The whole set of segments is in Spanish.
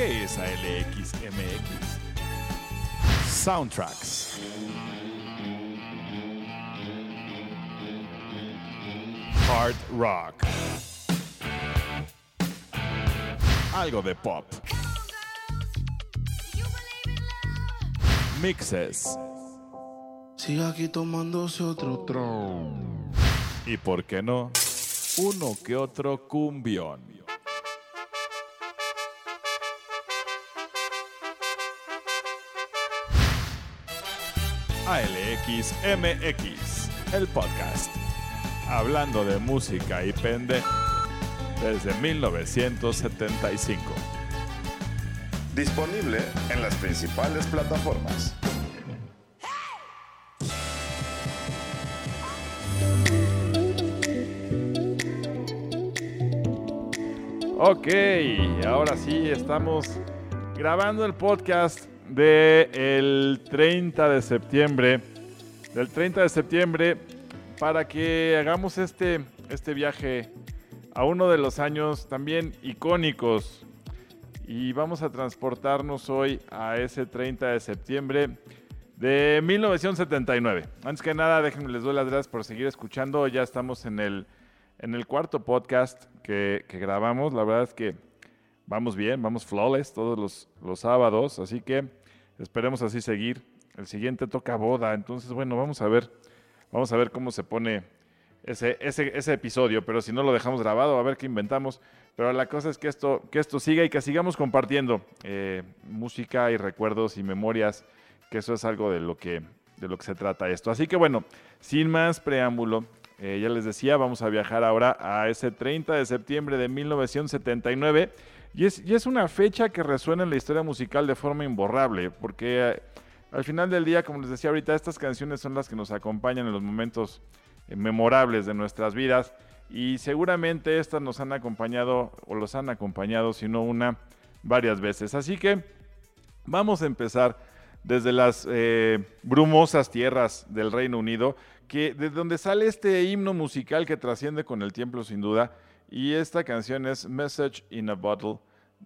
¿Qué es ALXMX? Soundtracks. Hard rock. Algo de pop. Mixes. Sigue aquí tomándose otro tron. Y por qué no, uno que otro cumbión. ALXMX, el podcast. Hablando de música y pende desde 1975. Disponible en las principales plataformas. Ok, ahora sí estamos grabando el podcast del 30 de septiembre. Del 30 de septiembre para que hagamos este, este viaje a uno de los años también icónicos. Y vamos a transportarnos hoy a ese 30 de septiembre de 1979. Antes que nada, déjenme les doy las gracias por seguir escuchando. Ya estamos en el, en el cuarto podcast que, grabamos. La verdad es que vamos bien, vamos flawless todos los, los sábados. Así que esperemos así seguir. El siguiente toca boda. Entonces, bueno, vamos a ver. Vamos a ver cómo se pone ese, ese, ese, episodio, pero si no lo dejamos grabado, a ver qué inventamos. Pero la cosa es que esto, que esto siga y que sigamos compartiendo eh, música y recuerdos y memorias, que eso es algo de lo que, de lo que se trata esto. Así que bueno, sin más preámbulo, eh, ya les decía, vamos a viajar ahora a ese 30 de septiembre de 1979. Y es, una fecha que resuena en la historia musical de forma imborrable, porque eh, al final del día, como les decía ahorita, estas canciones son las que nos acompañan en los momentos memorables de nuestras vidas y seguramente estas nos han acompañado o los han acompañado, si no una, varias veces. Así que vamos a empezar desde las eh, brumosas tierras del Reino Unido, que de donde sale este himno musical que trasciende con el tiempo sin duda, y esta canción es Message in a Bottle,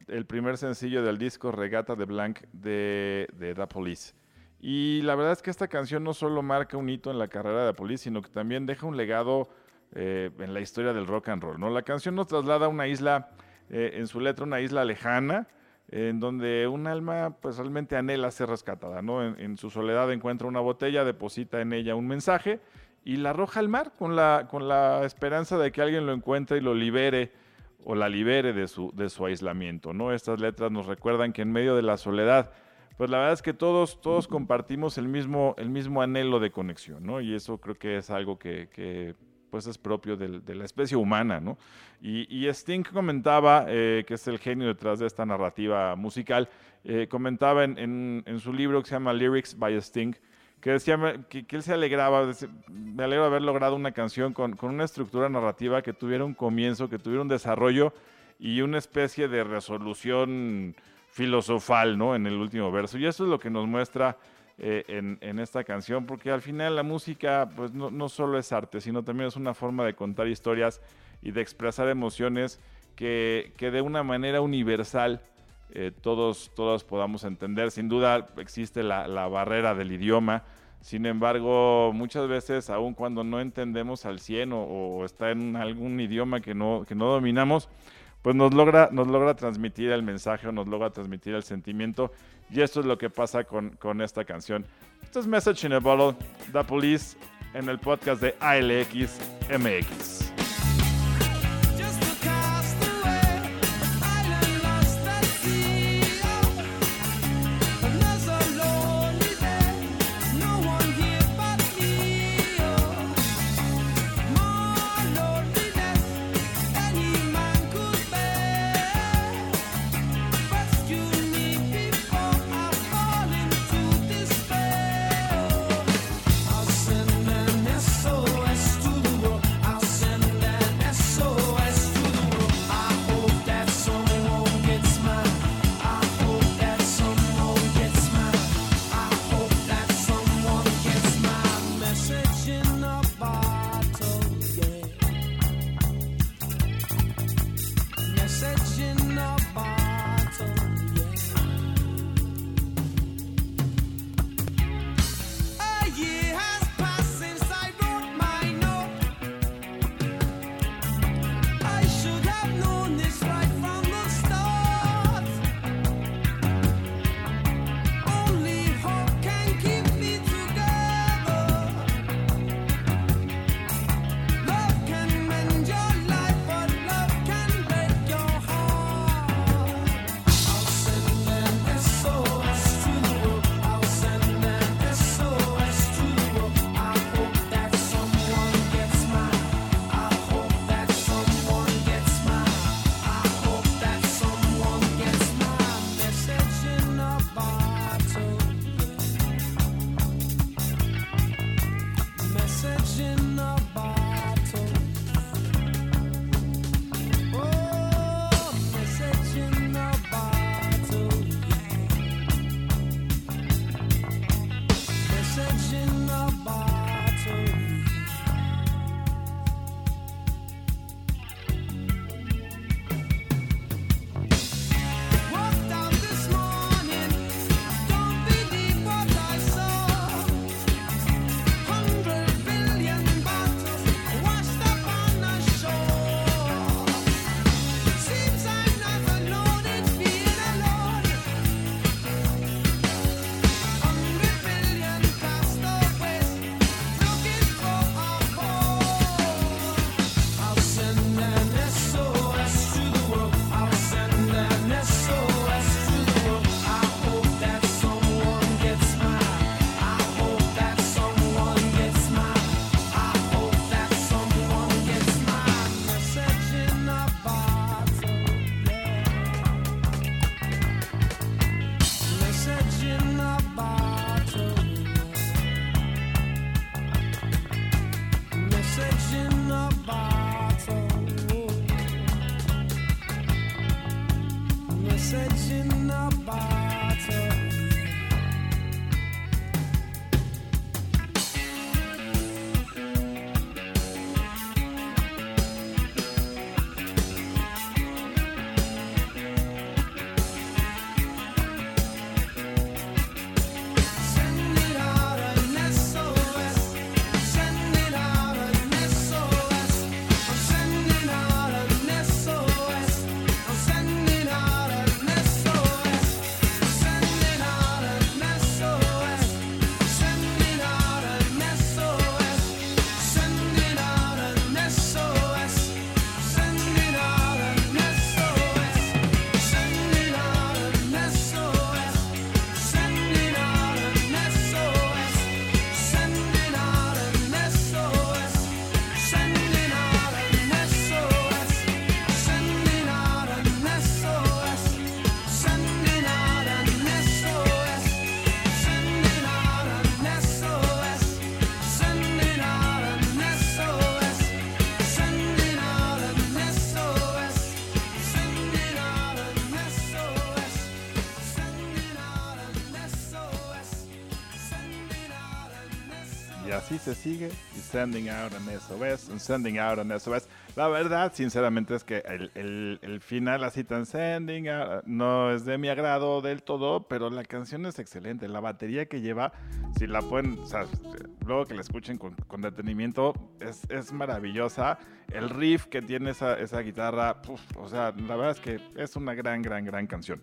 el primer sencillo del disco Regata de Blanc de, de The Police. Y la verdad es que esta canción no solo marca un hito en la carrera de Police, sino que también deja un legado eh, en la historia del rock and roll. ¿no? La canción nos traslada a una isla, eh, en su letra, una isla lejana, en donde un alma pues realmente anhela ser rescatada. ¿no? En, su soledad encuentra una botella, deposita en ella un mensaje y la arroja al mar con la, con la esperanza de que alguien lo encuentre y lo libere o la libere de su, de su aislamiento. ¿no? Estas letras nos recuerdan que en medio de la soledad, pues la verdad es que todos, todos compartimos el mismo, el mismo anhelo de conexión, ¿no? Y eso creo que es algo que, que pues es propio de, la especie humana, ¿no? Y, y Sting comentaba, eh, que es el genio detrás de esta narrativa musical, eh, comentaba en, en, en, su libro que se llama Lyrics by Sting, que decía que, él se alegraba, me alegro de haber logrado una canción con, con una estructura narrativa que tuviera un comienzo, que tuviera un desarrollo y una especie de resolución filosofal, ¿no? En el último verso. Y eso es lo que nos muestra eh, en, en, esta canción, porque al final la música, pues no, no, solo es arte, sino también es una forma de contar historias y de expresar emociones que, que de una manera universal eh, todos, todos podamos entender. Sin duda existe la, la barrera del idioma. Sin embargo, muchas veces, aun cuando no entendemos al 100 o, está en algún idioma que no, que no dominamos, pues nos logra, nos logra transmitir el mensaje o nos logra transmitir el sentimiento. Y esto es lo que pasa con, con esta canción. Esto es Message in a Bottle, The Police, en el podcast de ALX. Y así se sigue. Y sending out an SOS, and sending out an SOS. La verdad, sinceramente, es que el, el- el final así tan sending out, no es de mi agrado del todo, pero la canción es excelente. La batería que lleva, si la pueden, o sea, luego que la escuchen con, con detenimiento, es, es maravillosa. El riff que tiene esa, esa guitarra, o sea, la verdad es que es una gran, gran, gran canción.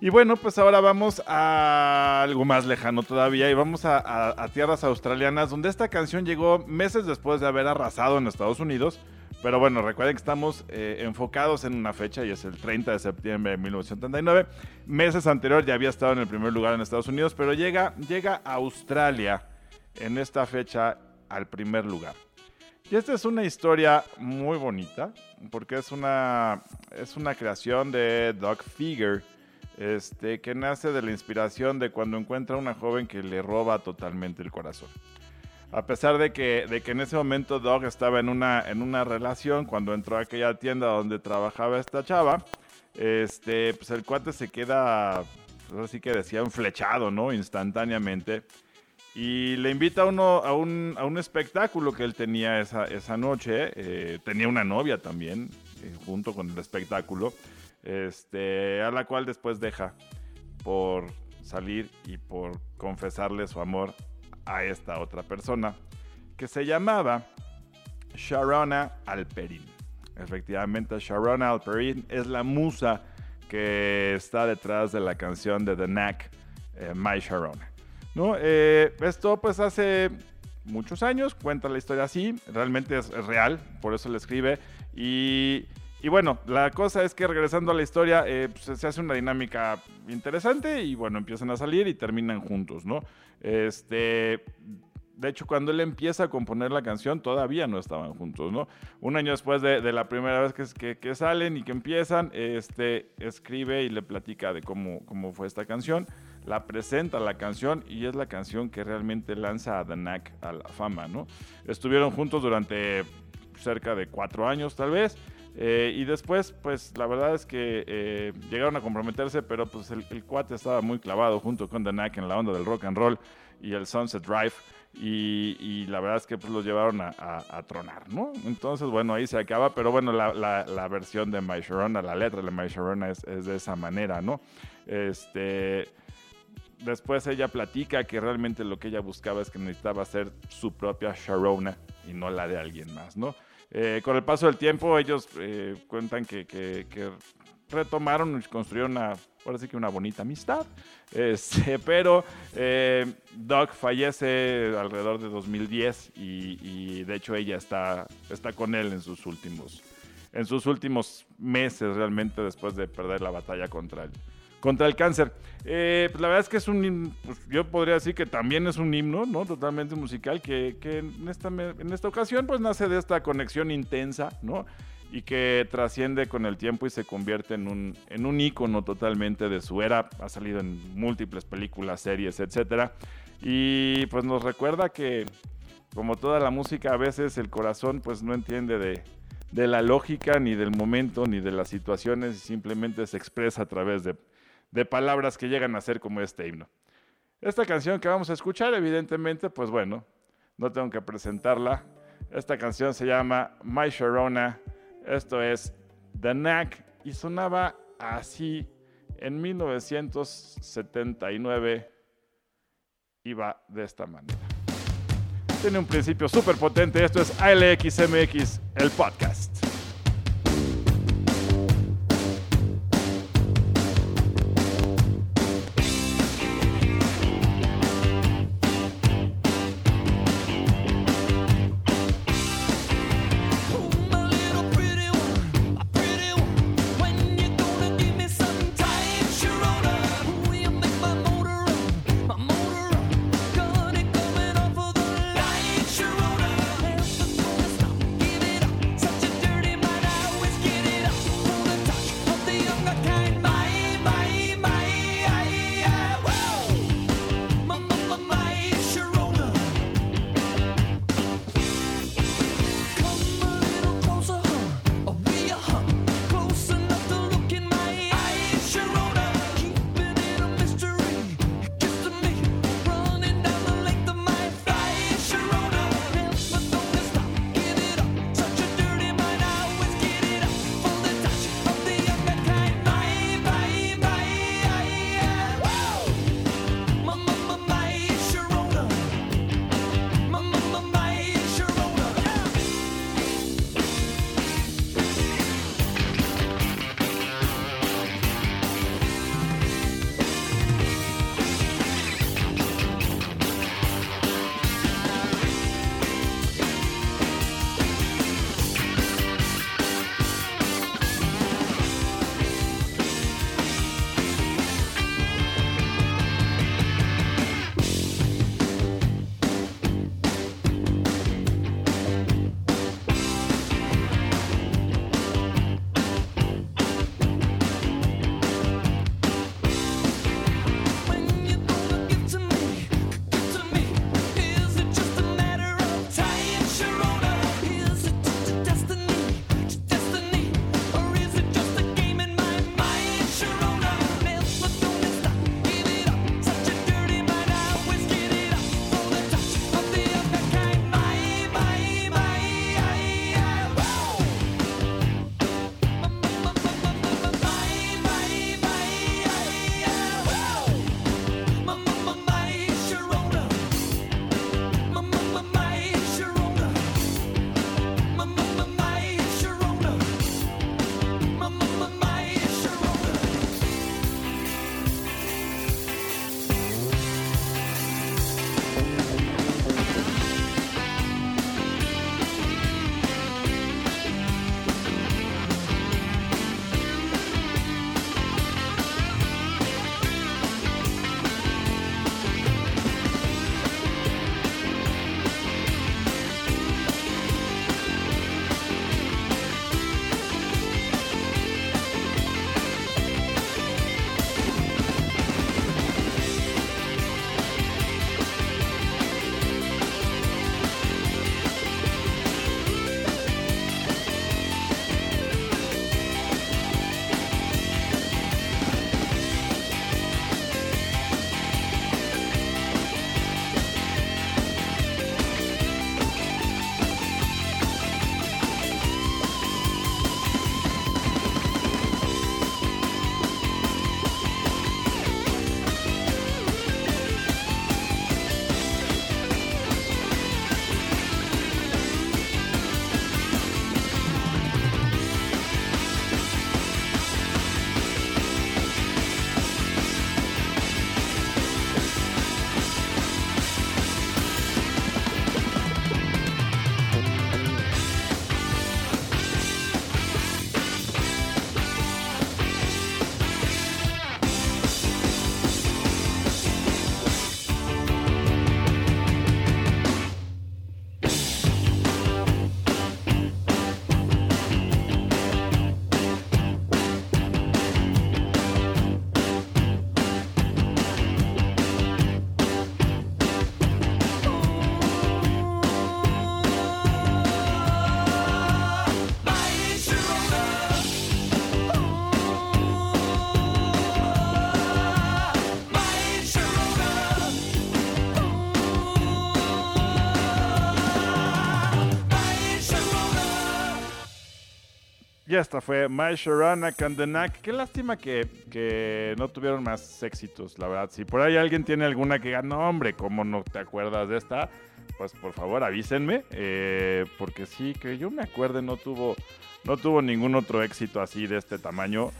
Y bueno, pues ahora vamos a algo más lejano todavía y vamos a, tierras australianas donde esta canción llegó meses después de haber arrasado en Estados Unidos. Pero bueno, recuerden que estamos eh, enfocados en una fecha y es el 30 de septiembre de 1979. Meses anterior ya había estado en el primer lugar en Estados Unidos, pero llega, llega a Australia en esta fecha al primer lugar. Y esta es una historia muy bonita, porque es una, es una creación de Doug Figure, este, que nace de la inspiración de cuando encuentra a una joven que le roba totalmente el corazón. A pesar de que, de que en ese momento Doug estaba en una, en una relación, cuando entró a aquella tienda donde trabajaba esta chava, este, pues el cuate se queda, pues así que decía, flechado, ¿no? Instantáneamente. Y le invita a, uno, a, un, a un espectáculo que él tenía esa, esa noche. eh, tenía una novia también, eh, junto con el espectáculo, este, a la cual después deja por salir y por confesarle su amor a esta otra persona, que se llamaba Sharona Alperin. Efectivamente, Sharona Alperin es la musa que está detrás de la canción de The Knack, eh, My Sharona. Eh, esto pues hace muchos años, cuenta la historia así, realmente es, es real, por eso le escribe. Y, y bueno, la cosa es que regresando a la historia, eh, pues, se hace una dinámica interesante y bueno, empiezan a salir y terminan juntos, ¿no? Este, de hecho, cuando él empieza a componer la canción, todavía no estaban juntos, ¿no? Un año después de, de la primera vez que, que, que, salen y que empiezan, este, escribe y le platica de cómo, cómo fue esta canción. La presenta la canción y es la canción que realmente lanza a Knack a la fama, ¿no? Estuvieron juntos durante cerca de cuatro años, tal vez. Eh, y después, pues la verdad es que eh, llegaron a comprometerse, pero pues el, cuate estaba muy clavado junto con The Knack en la onda del rock and roll y el Sunset Drive. Y, la verdad es que pues, los llevaron a, tronar, ¿no? Entonces, bueno, ahí se acaba, pero bueno, la versión de My Sharona, la letra de My Sharona es, es, de esa manera, ¿no? Este. Después ella platica que realmente lo que ella buscaba es que necesitaba ser su propia Sharona y no la de alguien más, ¿no? Eh, con el paso del tiempo, ellos eh, cuentan que, retomaron y construyeron una, que una bonita amistad. Este, pero eh, Doug fallece alrededor de 2010 y, de hecho ella está, está con él en sus últimos, en sus últimos meses realmente después de perder la batalla contra él contra el cáncer. Eh, pues la verdad es que es un, pues yo podría decir que también es un himno, ¿no? Totalmente musical, que, que en, esta, en esta ocasión pues nace de esta conexión intensa, ¿no? Y que trasciende con el tiempo y se convierte en un, en un ícono totalmente de su era. Ha salido en múltiples películas, series, etc. Y pues nos recuerda que, como toda la música, a veces el corazón pues no entiende de, de la lógica, ni del momento, ni de las situaciones, y simplemente se expresa a través de, de palabras que llegan a ser como este himno. Esta canción que vamos a escuchar, evidentemente, pues bueno, no tengo que presentarla. Esta canción se llama My Sharona, esto es The Knack, y sonaba así en 1979, iba de esta manera. Tiene un principio súper potente, esto es ALXMX, el podcast. Esta fue My Sharana Kandenak. Qué lástima que, que no tuvieron más éxitos, la verdad. Si por ahí alguien tiene alguna que no, hombre, ¿cómo no te acuerdas de esta? Pues por favor avísenme, eh, porque sí, que yo me acuerde, no tuvo, no tuvo ningún otro éxito así de este tamaño.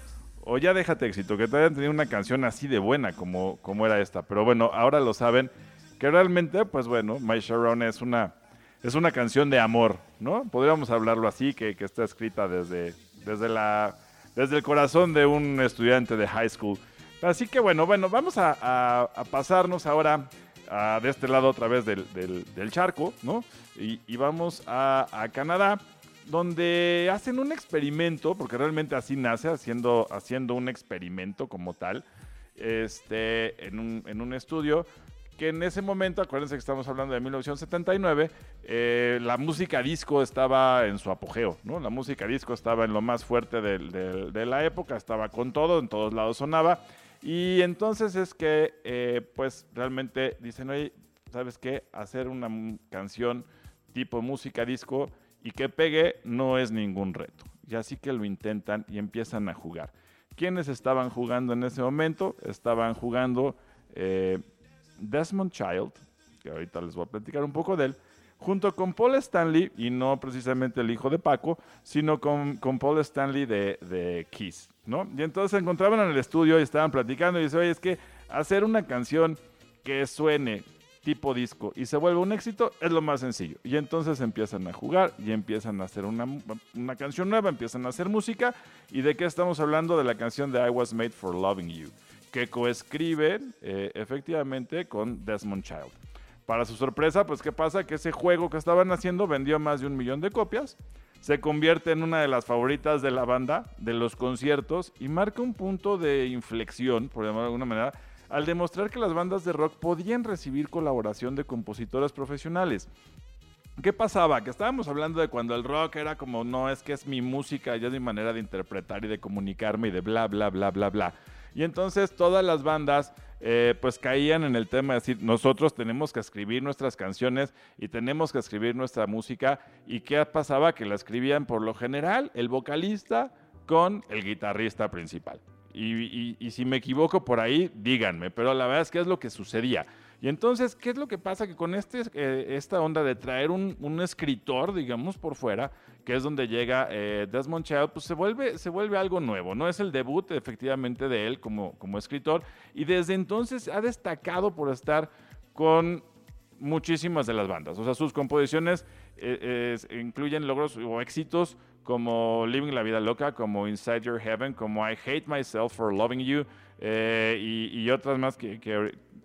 O ya déjate éxito, que te hayan tenido una canción así de buena como, como era esta. Pero bueno, ahora lo saben, que realmente, pues bueno, My Sharona es una, es una canción de amor, ¿no? Podríamos hablarlo así, que, que está escrita desde, desde, la, desde el corazón de un estudiante de high school. Así que bueno, bueno, vamos a, pasarnos ahora de este lado otra vez del, del- charco, ¿no? Y, y vamos a, a Canadá, donde hacen un experimento, porque realmente así nace, haciendo, haciendo un experimento como tal, este, en, un, en un estudio que en ese momento, acuérdense que estamos hablando de 1979, eh, la música disco estaba en su apogeo, ¿no? La música disco estaba en lo más fuerte de la época, estaba con todo, en todos lados sonaba. Y entonces es que, eh, pues realmente dicen, oye, ¿sabes qué? Hacer una canción tipo música disco y que pegue no es ningún reto. Y así que lo intentan y empiezan a jugar. ¿Quiénes estaban jugando en ese momento? Estaban jugando eh, Desmond Child, que ahorita les voy a platicar un poco de él, junto con Paul Stanley, y no precisamente el hijo de Paco, sino con, con Paul Stanley de, de Kiss, ¿no? Y entonces se encontraban en el estudio y estaban platicando y dice, oye, es que hacer una canción que suene tipo disco y se vuelve un éxito es lo más sencillo. Y entonces empiezan a jugar y empiezan a hacer una, una canción nueva, empiezan a hacer música. ¿Y de qué estamos hablando? De la canción de I Was Made for Loving You, que coescriben eh, efectivamente con Desmond Child. Para su sorpresa, pues ¿qué pasa? Que ese juego que estaban haciendo vendió más de un millón de copias, se convierte en una de las favoritas de la banda, de los conciertos, y marca un punto de inflexión, por llamarlo de alguna manera, al demostrar que las bandas de rock podían recibir colaboración de compositores profesionales. ¿Qué pasaba? Que estábamos hablando de cuando el rock era como, no, es que es mi música, ya es mi manera de interpretar y de comunicarme y de bla, bla, bla, bla, bla. Y entonces todas las bandas eh, pues caían en el tema de decir, nosotros tenemos que escribir nuestras canciones y tenemos que escribir nuestra música. ¿Y qué pasaba? Que la escribían por lo general el vocalista con el guitarrista principal. Y, y- y si me equivoco por ahí, díganme, pero la verdad es que es lo que sucedía. Y entonces, ¿qué es lo que pasa? Que con este, eh, esta onda de traer un, escritor, digamos, por fuera, que es donde llega eh, Desmond Child, pues se vuelve, se vuelve algo nuevo, ¿no? Es el debut efectivamente de él como, como escritor y desde entonces ha destacado por estar con muchísimas de las bandas. O sea, sus composiciones eh, incluyen logros o éxitos como Living la Vida Loca, como Inside Your Heaven, como I Hate Myself for Loving You y, otras más que-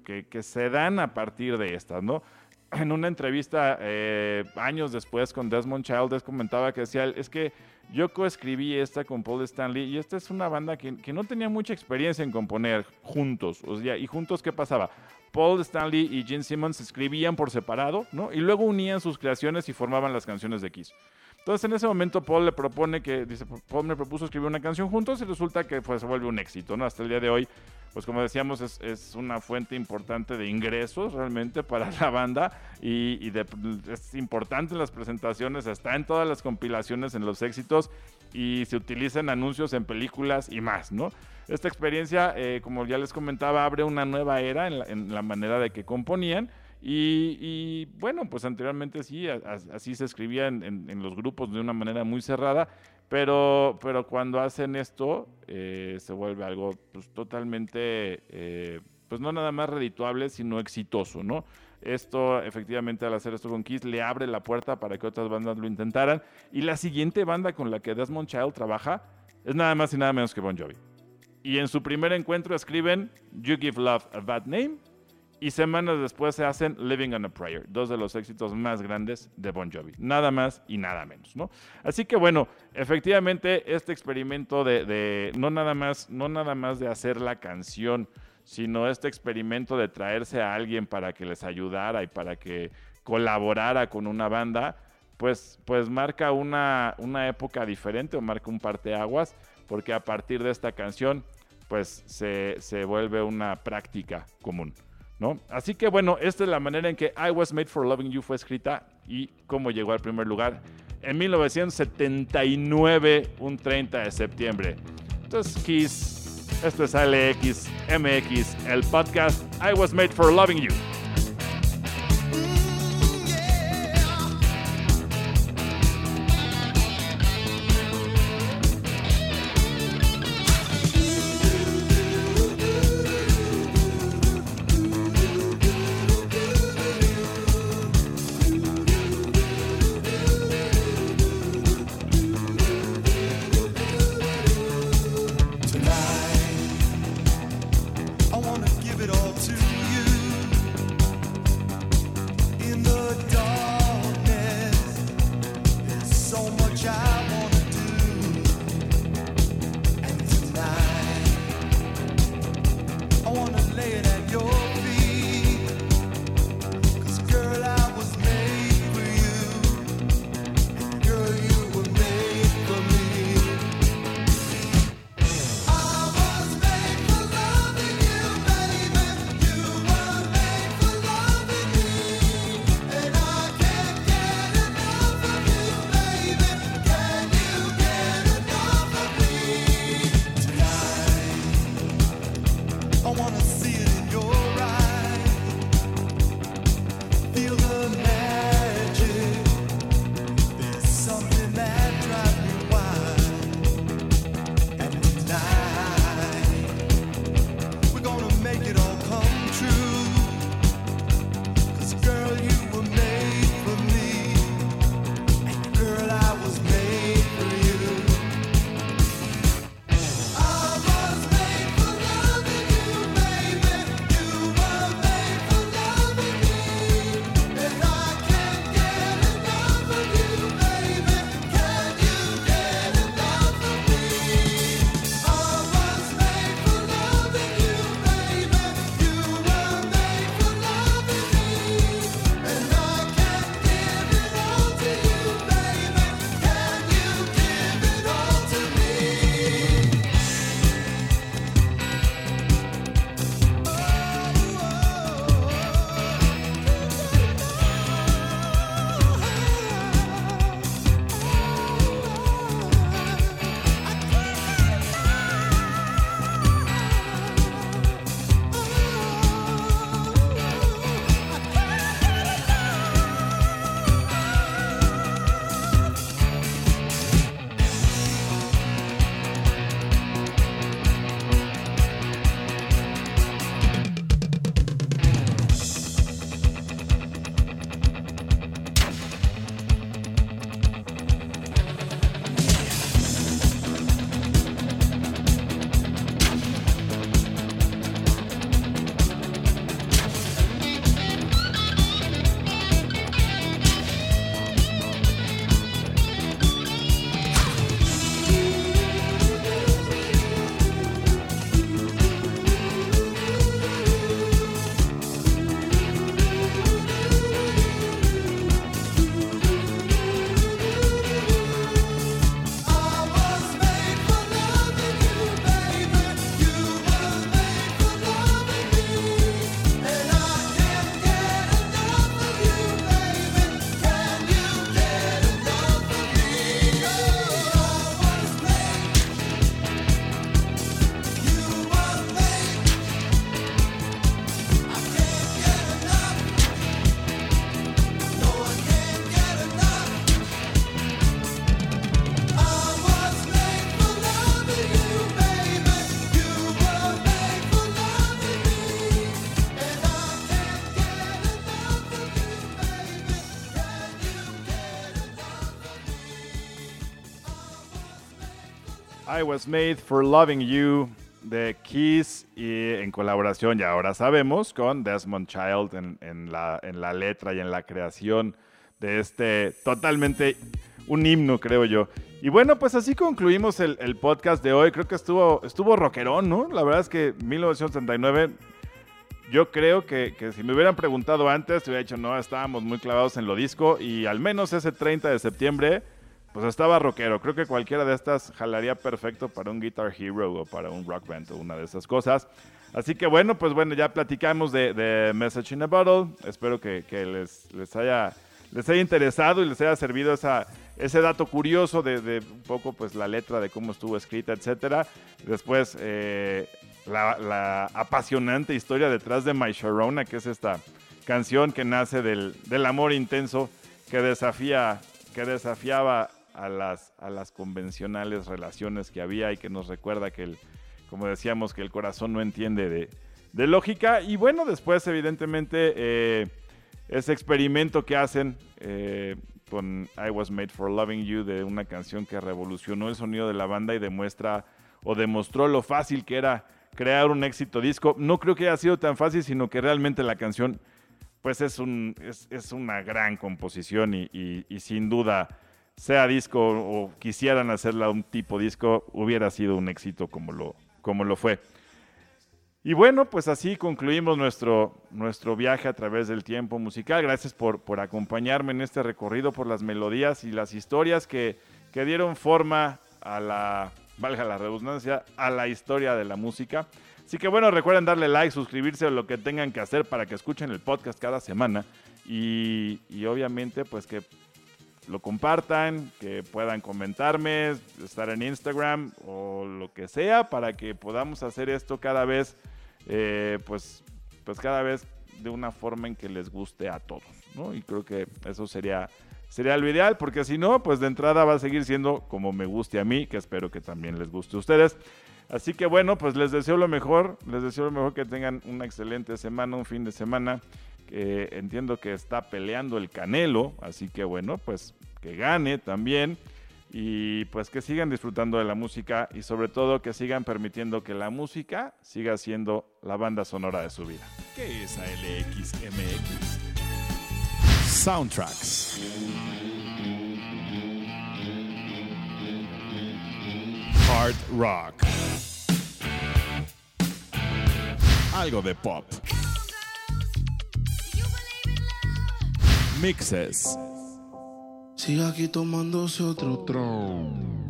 que- que se dan a partir de estas, ¿no? En una entrevista eh, años después con Desmond Child, les comentaba que decía, es que yo coescribí esta con Paul Stanley y esta es una banda que, que no tenía mucha experiencia en componer juntos. O sea, ¿y juntos qué pasaba? Paul Stanley y Gene Simmons escribían por separado, ¿no? Y luego unían sus creaciones y formaban las canciones de Kiss. Entonces en ese momento Paul le propone que, dice, Paul me propuso escribir una canción juntos y resulta que pues, se vuelve un éxito, ¿no? Hasta el día de hoy, pues como decíamos, es, es una fuente importante de ingresos realmente para la banda y, de- es importante en las presentaciones, está en todas las compilaciones, en los éxitos y se utiliza en anuncios, en películas y más, ¿no? Esta experiencia, eh, como ya les comentaba, abre una nueva era en la, en la manera de que componían. Y, bueno, pues anteriormente sí, así se escribía en los grupos de una manera muy cerrada, pero, pero cuando hacen esto eh, se vuelve algo pues, totalmente, eh, pues no nada más redituable, sino exitoso, ¿no? Esto, efectivamente, al hacer esto con Kiss, le abre la puerta para que otras bandas lo intentaran. Y la siguiente banda con la que Desmond Child trabaja es nada más y nada menos que Bon Jovi. Y en su primer encuentro escriben You Give Love a Bad Name y semanas después se hacen Living on a Prayer, dos de los éxitos más grandes de Bon Jovi. Nada más y nada menos, ¿no? Así que bueno, efectivamente este experimento de, no nada más, no nada más de hacer la canción, sino este experimento de traerse a alguien para que les ayudara y para que colaborara con una banda, pues, pues marca una, una época diferente o marca un parteaguas, porque a partir de esta canción, pues se, se vuelve una práctica común. ¿no? Así que bueno, esta es la manera en que I Was Made for Loving You fue escrita y cómo llegó al primer lugar en 1979, un 30 de septiembre. Entonces, Kiss, esto es AlexMX, el podcast I Was Made for Loving You. I Was Made for Loving You de Kiss y en colaboración, ya ahora sabemos, con Desmond Child en, en, la, en la letra y en la creación de este totalmente un himno, creo yo. Y bueno, pues así concluimos el, el, podcast de hoy. Creo que estuvo, estuvo rockerón, ¿no? La verdad es que 1979, yo creo que, que si me hubieran preguntado antes, te hubiera dicho, no, estábamos muy clavados en lo disco. Y al menos ese 30 de septiembre pues estaba rockero. Creo que cualquiera de estas jalaría perfecto para un Guitar Hero o para un Rock Band o una de esas cosas. Así que bueno, pues bueno, ya platicamos de, Message in a Bottle. Espero que, les, les, haya, les haya interesado y les haya servido esa, ese dato curioso de, un poco pues la letra, de cómo estuvo escrita, etc. Después eh, la, la, apasionante historia detrás de My Sharona, que es esta canción que nace del, del amor intenso que desafía que desafiaba a las, a las convencionales relaciones que había y que nos recuerda que el, como decíamos, que el corazón no entiende de, de lógica. Y bueno, después evidentemente eh, ese experimento que hacen eh, con I Was Made for Loving You, de una canción que revolucionó el sonido de la banda y demuestra o demostró lo fácil que era crear un éxito disco. No creo que haya sido tan fácil, sino que realmente la canción pues es, un, es, es una gran composición y, y- y sin duda, sea disco o quisieran hacerla un tipo disco, hubiera sido un éxito como lo, como lo fue. Y bueno, pues así concluimos nuestro, nuestro viaje a través del tiempo musical. Gracias por, por acompañarme en este recorrido por las melodías y las historias que, que dieron forma a la, valga la redundancia, a la historia de la música. Así que bueno, recuerden darle like, suscribirse o lo que tengan que hacer para que escuchen el podcast cada semana. Y, y obviamente, pues que lo compartan, que puedan comentarme, estar en Instagram o lo que sea para que podamos hacer esto cada vez, eh, pues, pues cada vez de una forma en que les guste a todos, ¿no? Y creo que eso sería, sería lo ideal, porque si no, pues de entrada va a seguir siendo como me guste a mí, que espero que también les guste a ustedes. Así que bueno, pues les deseo lo mejor, les deseo lo mejor que tengan una excelente semana, un fin de semana que entiendo que está peleando el Canelo, así que bueno, pues que gane también y pues que sigan disfrutando de la música y sobre todo que sigan permitiendo que la música siga siendo la banda sonora de su vida. ¿Qué es ALXMX? Soundtracks. Hard rock. Algo de pop. Mixes. Sigue aquí tomándose otro tron.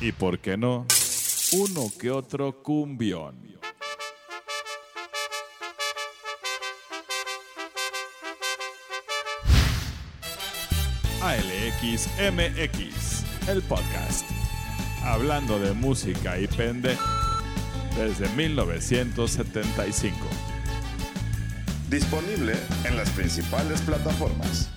Y por qué no, uno que otro cumbión. ALXMX, el podcast. Hablando de música y pende desde 1975. Disponible en las principales plataformas.